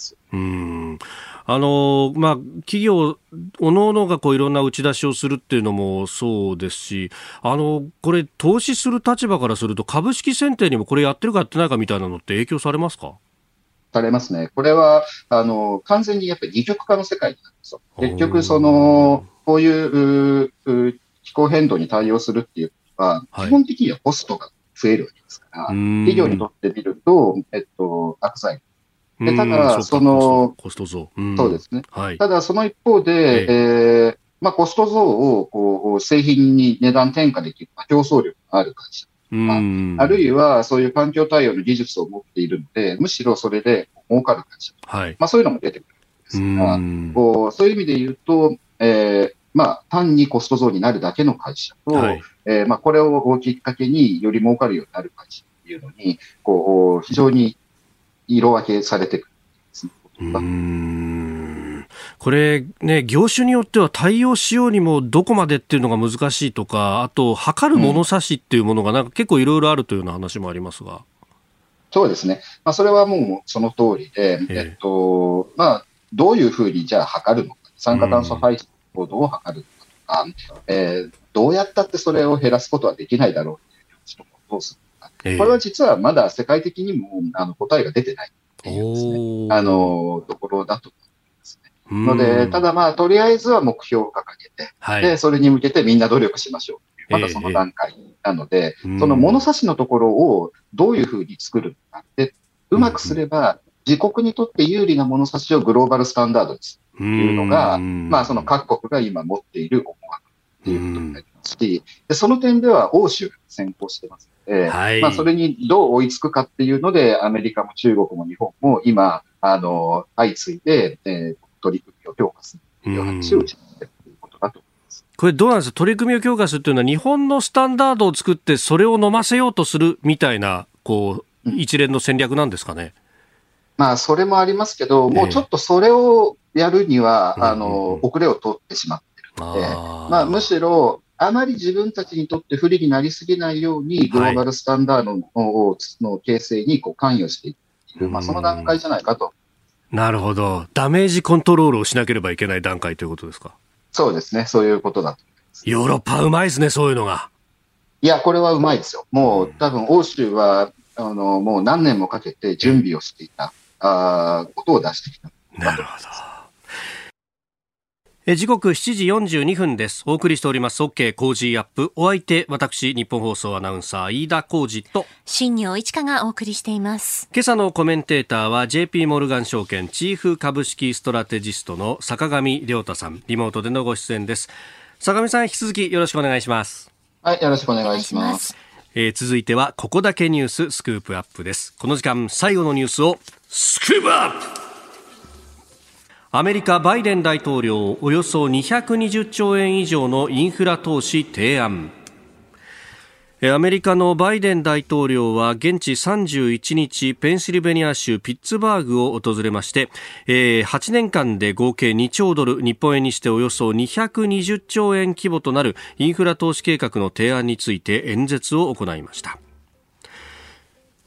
ます。うんあのまあ、企業、おのおのがこういろんな打ち出しをするっていうのもそうですし、あのこれ、投資する立場からすると、株式選定にもこれやってるかやってないかみたいなのって影響されますか？されますね。これは、あの、完全にやっぱり二極化の世界なんですよ。結局、その、こういう気候変動に対応するっていうのは、基本的にはコストが増えるわけですから、企業にとってみると、えっと、悪材でただ、その、コスト増、そうですね。はい、ただ、その一方で、ええー、まあ、コスト増を、こう、製品に値段転嫁できる、競争力のある会社。あるいは、そういう環境対応の技術を持っているので、むしろそれで儲かる会社。はい。まあ、そういうのも出てくるんですが、こうそういう意味で言うと、えー、まあ、単にコスト増になるだけの会社と、はい、えー、まあ、これをきっかけにより儲かるようになる会社っていうのに、こう、非常に色分けされてく。ん。これね、業種によっては対応しようにもどこまでっていうのが難しいとか、あと、測る物差しっていうものがなんか結構いろいろあるというような話もありますが。そうですね。まあ、それはもうその通りで、えっと、まあ、どういうふうにじゃあ測るのか、酸化炭素排出の行動を測るのかとか、えー、どうやったってそれを減らすことはできないだろうっていう話とどうするのか。これは実はまだ世界的にもあの答えが出てないっていうですね、あの、ところだと思いますね。ので、ただまあ、とりあえずは目標を掲げて、はい、で、それに向けてみんな努力しましょうまだその段階なので、えー、その物差しのところをどういうふうに作るのかで、うまくすれば、自国にとって有利な物差しをグローバルスタンダードにするというのが、まあ、その各国が今持っている思いうことになりますし、でその点では欧州が先行してますで、はい、まあ、それにどう追いつくかっていうので、アメリカも中国も日本も今、あの、相次いで、えー、取り組みを強化するという話をしているということだと思います。これどうなんですか？取り組みを強化するというのは、日本のスタンダードを作って、それを飲ませようとするみたいな、こ一連の戦略なんですかね？まあ、それもありますけど、もうちょっとそれをやるには、えー、あの、遅れを取ってしまっあまあ、むしろ、あまり自分たちにとって不利になりすぎないように、グローバルスタンダードの,、の形成にこう関与している、まあ、その段階じゃないかと。なるほど。ダメージコントロールをしなければいけない段階ということですか？そうですね。そういうことだと。ヨーロッパうまいですね、そういうのが。いや、これはうまいですよ。もう、多分欧州は、あの、もう何年もかけて準備をしていた、あことを出してきた。なるほど。え時刻7時42分です。お送りしております OK 工事アップ。お相手、私、日本放送アナウンサー、飯田浩二と、新業一華がお送りしています。今朝のコメンテーターは JP モルガン証券チーフ株式ストラテジストの坂上亮太さん。リモートでのご出演です。坂上さん、引き続きよろしくお願いします。はい、よろしくお願いします。えー、続いては、ここだけニューススクープアップです。この時間、最後のニュースを、スクープアップアメリカバイデン大統領およそ220兆円以上のインフラ投資提案。アメリカのバイデン大統領は現地31日ペンシルベニア州ピッツバーグを訪れまして8年間で合計2兆ドル日本円にしておよそ220兆円規模となるインフラ投資計画の提案について演説を行いました。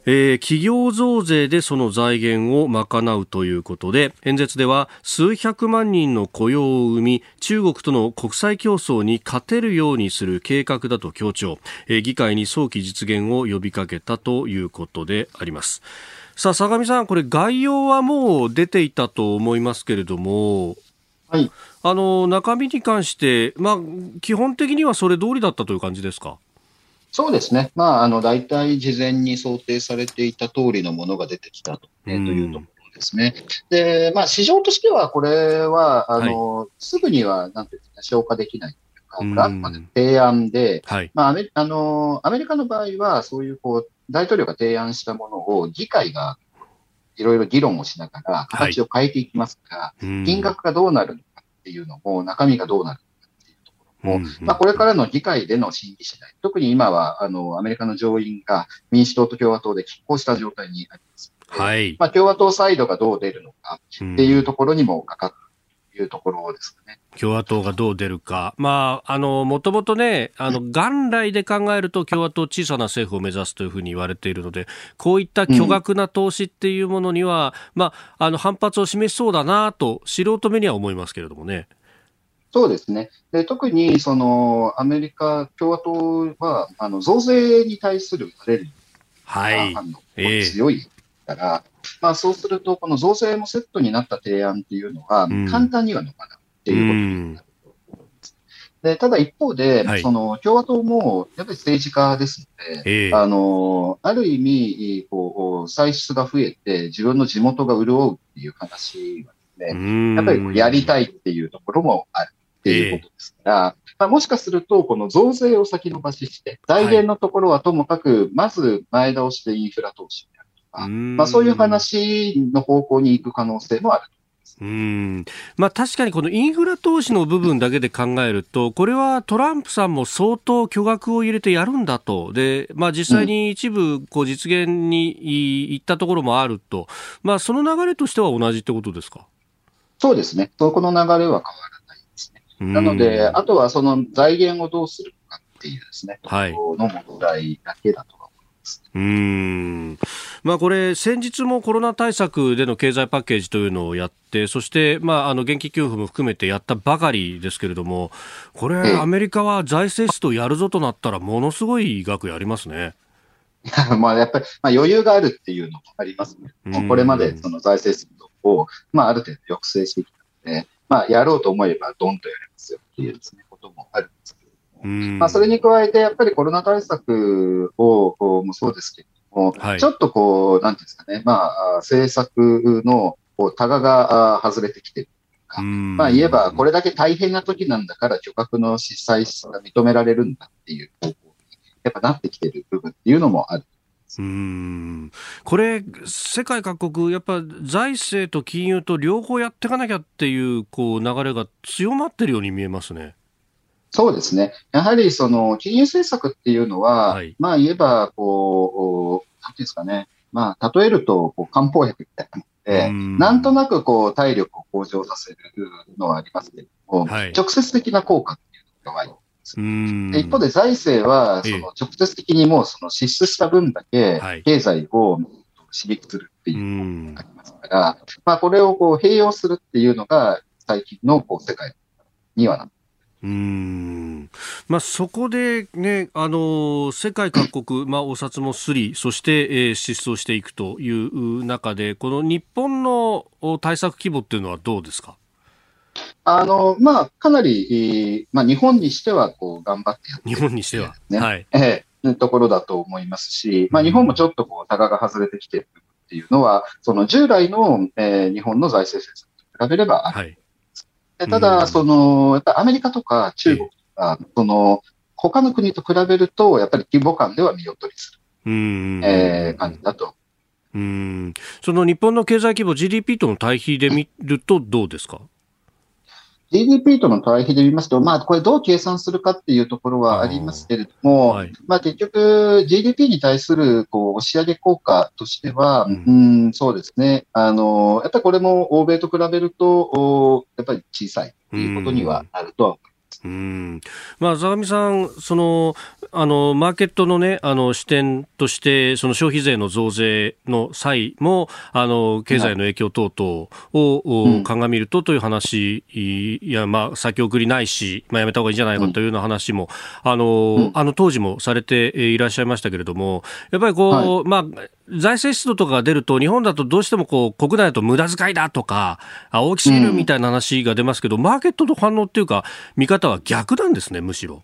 えー、企業増税でその財源を賄うということで演説では数百万人の雇用を生み中国との国際競争に勝てるようにする計画だと強調、えー、議会に早期実現を呼びかけたということであります。さあ相模さんこれ概要はもう出ていたと思いますけれどもはい、あの中身に関して、まあ、基本的にはそれ通りだったという感じですか？そうですね。まあ、あの、大体事前に想定されていた通りのものが出てきたと,、ね、というところですね。で、まあ、市場としては、これは、あの、はい、すぐには、なんていうんですか、消化できないというか、あくまで提案で、はい、まあアメ、あの、アメリカの場合は、そういう、こう、大統領が提案したものを議会がいろいろ議論をしながら形を変えていきますから、はい、金額がどうなるのかっていうのも、中身がどうなるも、うんうん、まあ、これからの議会での審議次第、特に今はあのアメリカの上院が民主党と共和党で拮抗した状態にあります。はいまあ、共和党サイドがどう出るのかっていうところにもかかってというところですかね。共和党がどう出るか。まあ、あの、もともとね、あの、元来で考えると共和党小さな政府を目指すというふうに言われているので、こういった巨額な投資っていうものには、うん、まあ、あの、反発を示しそうだなと、素人目には思いますけれどもね。そうですね。で特にそのアメリカ共和党はあの増税に対するアレルギー反応が強いから、えー、まあ、そうすると、この増税もセットになった提案っていうのは、簡単にはのかなっていうことになると思います。でただ一方で、はい、その共和党もやっぱり政治家ですので、えー、あのある意味こう、歳出が増えて、自分の地元が潤うっていう話はですね、やっぱりやりたいっていうところもある。っていうことですから、えー、まあ、もしかすると、この増税を先延ばしして、財源のところはともかく、まず前倒しでインフラ投資であるとか、まあ、そういう話の方向に行く可能性もある。うん。まあ、確かにこのインフラ投資の部分だけで考えると、これはトランプさんも相当巨額を入れてやるんだと、でまあ、実際に一部こう実現に行ったところもあると、まあ、その流れとしては同じってことですか？そうですね、そこの流れは変わらなので、あとはその財源をどうするかっていうですね、はい、の問題だけだとうん。まあ、これ、先日もコロナ対策での経済パッケージというのをやって、そして、まあ、あの現金給付も含めてやったばかりですけれども、これ、アメリカは財政出動やるぞとなったら、ものすごい額やりますね。まあやっぱり、まあ、余裕があるっていうのもありますね。これまでその財政出動を、まあ、ある程度抑制してきたので、まあ、やろうと思えばどんとやれますよっていうですね、こともあるんですけども、まあ、それに加えて、やっぱりコロナ対策を、もそうですけれども、はい、ちょっとこう、なんていうんですかね、まあ、政策の、こう、タガが外れてきてる。まあ言えば、これだけ大変な時なんだから、巨額の司祭が認められるんだっていう方向に、やっぱなってきてる部分っていうのもある。うんこれ、世界各国、やっぱ財政と金融と両方やっていかなきゃっていうこう流れが強まってるように見えますね。そうですね。やはりその金融政策っていうのは、はい、まあ言えばこう、なんていうんですかね、まあ、例えると、こう漢方薬みたいなもので、なんとなくこう体力を向上させるのはありますけれども、はい、直接的な効果っていうのが。で一方で財政は、その直接的にもうその支出した分だけ経済を刺激するっていうのがありますから、まあこれをこう併用するっていうのが最近のこう世界にはなってうん。まあ、そこで、ね、あの世界各国、まあ、お札もすり、そして、えー、失踪していくという中で、この日本の対策規模っていうのはどうですか？あの、まあ、かなり、まあ、日本にしては、こう、頑張ってやって日本にしては。ね。はい。ええところだと思いますし、まあ、日本もちょっとこう、タガが外れてきてるっていうのは、その従来の、えー、日本の財政政策と比べればある。はいただ、その、やっぱりアメリカとか中国とか、その、他の国と比べると、やっぱり規模感では見劣りする。うん。えー、感じだと。うん。その日本の経済規模 GDP との対比で見るとどうですか？GDP との対比で見ますと、まあ、これどう計算するかっていうところはありますけれども、はい、まあ、結局 GDP に対するこう押し上げ効果としては、うん、うんそうですね。あの、やっぱりこれも欧米と比べると、やっぱり小さいということにはなるとは思います。うん。まあ、相上さん、そのあのマーケットの,、ね、あの視点として、その消費税の増税の際も、あの経済の影響等々を、はい、鑑みるとという話、いや、まあ、先送りないし、まあ、やめた方がいいんじゃないかというような話も、うん、あのあの当時もされていらっしゃいましたけれども、やっぱりこう、はい、まあ、財政出動とかが出ると、日本だとどうしてもこう国内だと無駄遣いだとか、大きすぎるみたいな話が出ますけど、うん、マーケットの反応っていうか、見方は逆なんですね、むしろ。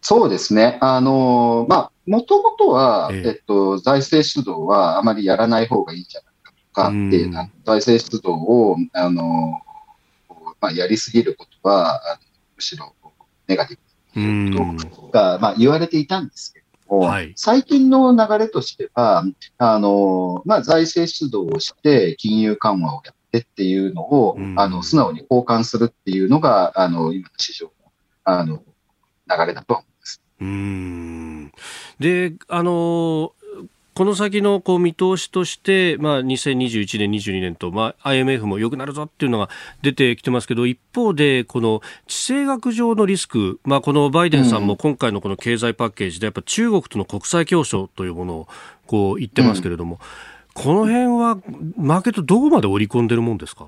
そうですね。あのまあ、もともとは、えええっと、財政出動はあまりやらない方がいいんじゃないかとか、うん、で財政出動を、あのまあ、やりすぎることは、むしろネガティブということが、まあ、言われていたんですけども、はい、最近の流れとしては、あのまあ、財政出動をして金融緩和をやってっていうのを、うん、あの素直に交換するっていうのが、あの今の市場のあの流れだと思います。うん。であのこの先のこう見通しとして、まあ、2021年、22年と、まあ、IMF も良くなるぞっていうのが出てきてますけど、一方で、この地政学上のリスク、まあ、このバイデンさんも今回のこの経済パッケージで、やっぱ中国との国際競争というものをこう言ってますけれども、うん、この辺はマーケット、どこまで織り込んでるもんですか？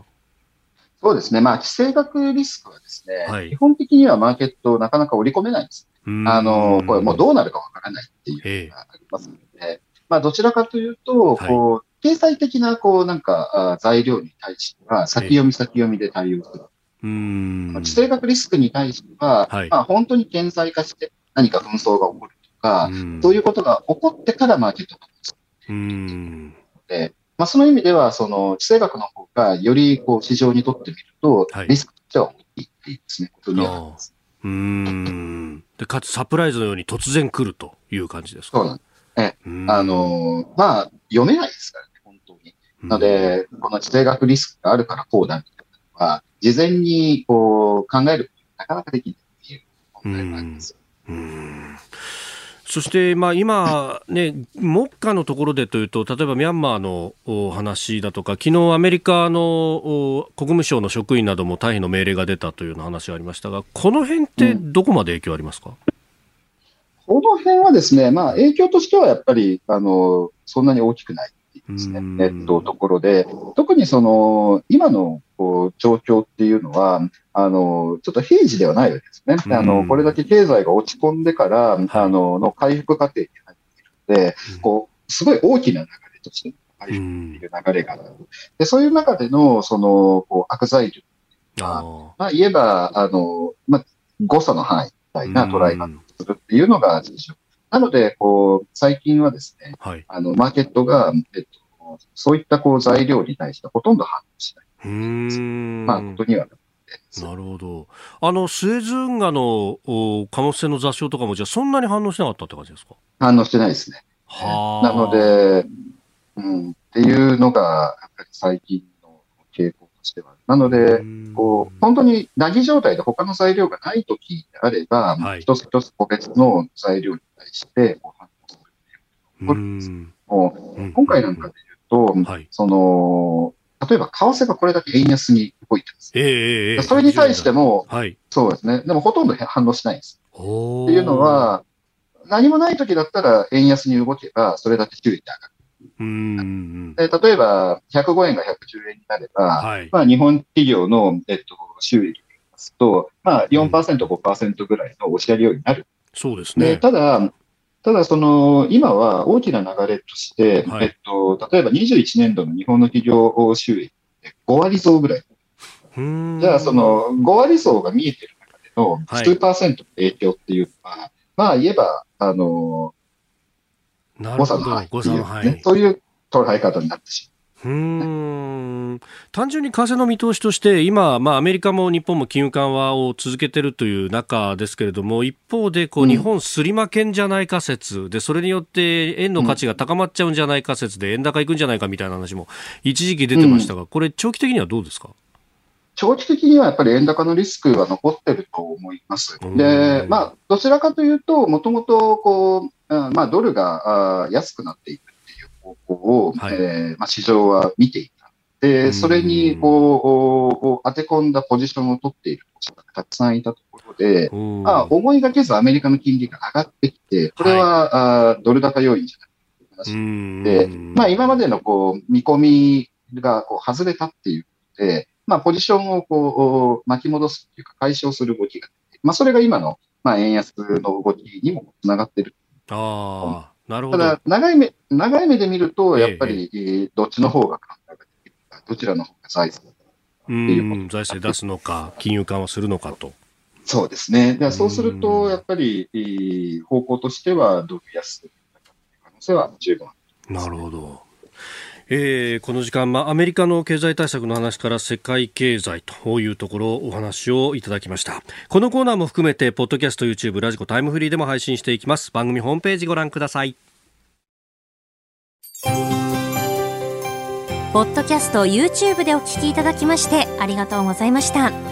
そうですね、まあ、地政学リスクはですね、はい、基本的にはマーケット、なかなか織り込めないんです。あの、これもうどうなるかわからないっていうのがありますので、まあ、どちらかというと、こう、経済的な、こう、なんか、材料に対しては、先読み先読みで対応する。うん。地政学リスクに対しては、はい、まあ、本当に顕在化して何か紛争が起こるとか、そういうことが起こってからマーケットが起こる。で、まあ、その意味では、その地政学の方がよりこう市場にとってみると、リスクとしては大きいっていうですね、ことにはなります。うん。でかつサプライズのように突然来るという感じですか？そうなんですね。あの、まあ、読めないですからね、本当に。なので、この地政学リスクがあるからこうだみたいなのは、事前にこう考えるなかなかできないっていう問題があります。うんそして、まあ、今、ね、目下のところでというと、例えばミャンマーの話だとか、昨日アメリカの国務省の職員なども退避の命令が出たというような話がありましたが、この辺ってどこまで影響ありますか、うん、この辺はですね、まあ、影響としてはやっぱりあのそんなに大きくないですね、えっと、ところで、特にその今のこう状況っていうのは、あの、ちょっと平時ではないわけですね。あの、これだけ経済が落ち込んでから、あの、の回復過程に入っているので、こう、すごい大きな流れとして回復っていう流れがある。で、そういう中での、その、こう、悪材料は、まあ、言えば、あの、まあ、誤差の範囲。みたいな捉え方をするっていうのが事情。なので、こう、最近はですね、はい、あの、マーケットが、えっと、そういったこう材料に対してほとんど反応しない。うん。まあ、ことにはなるほど。あの、スエズ運河の貨物船の座礁とかも、じゃあそんなに反応しなかったって感じですか？反応してないですね。はなので、うん、っていうのが、やっぱり最近の傾しては。なので、こう、本当に凪ぎ状態で他の材料がないときであれば、はい、一つ一つ個別の材料に対して反応するっていう取るんです今回なんかで言うと、はい、その、例えば為替がこれだけ円安に動いてます。えー、それに対しても、はい、そうですね。でもほとんど反応しないんです。っていうのは、何もない時だったら円安に動けば、それだけ収益上がる。うんで例えば、105円が110円になれば、はい、まあ、日本企業の、えっと、収益ますと、まあ4%、5%ぐらいの押し上げようになる。そうですね。ただ、ただ、その、今は大きな流れとして、はい、えっと、例えば21年度の日本の企業収益って5割増ぐらい。じゃあ、その5割増が見えてる中での数パーセントの影響っていうのは、はい、まあ言えば、あの、誤差の範囲ってい。そういう捉え方になってしまう。うん。単純に為替の見通しとして、今、まあ、アメリカも日本も金融緩和を続けているという中ですけれども、一方でこう、日本すり負けんじゃないか説で、それによって円の価値が高まっちゃうんじゃないか説で、円高いくんじゃないかみたいな話も一時期出てましたが、これ、長期的にはどうですか？長期的にはやっぱり円高のリスクは残ってると思います。で、まあ、どちらかというと、もともと、こう、まあ、ドルが安くなっていく方向を、はい、えー、まあ、市場は見ていた。で、それにこう当て込んだポジションを取っている人がたくさんいたところで、まあ、思いがけずアメリカの金利が上がってきて、これは、はい、あドル高要因じゃないという話で、まあ、今までのこう見込みがこう外れたっていうで、まあ、ポジションをこう巻き戻すっていうか解消する動きがまあ、それが今の、まあ、円安の動きにもつながっている。ああ。なるほど。ただ、長い目、長い目で見ると、やっぱり、ええ、どっちの方が考えができるか、どちらの方が財政う財政出すのか、金融緩和するのかと。そうですね。でそうすると、やっぱり、方向としては、ドル安可能性は十分なるほど。えー、この時間、まあ、アメリカの経済対策の話から世界経済というところお話をいただきました。このコーナーも含めてポッドキャスト YouTube ラジコタイムフリーでも配信していきます。番組ホームページご覧ください。ポッドキャスト YouTube でお聞きいただきましてありがとうございました。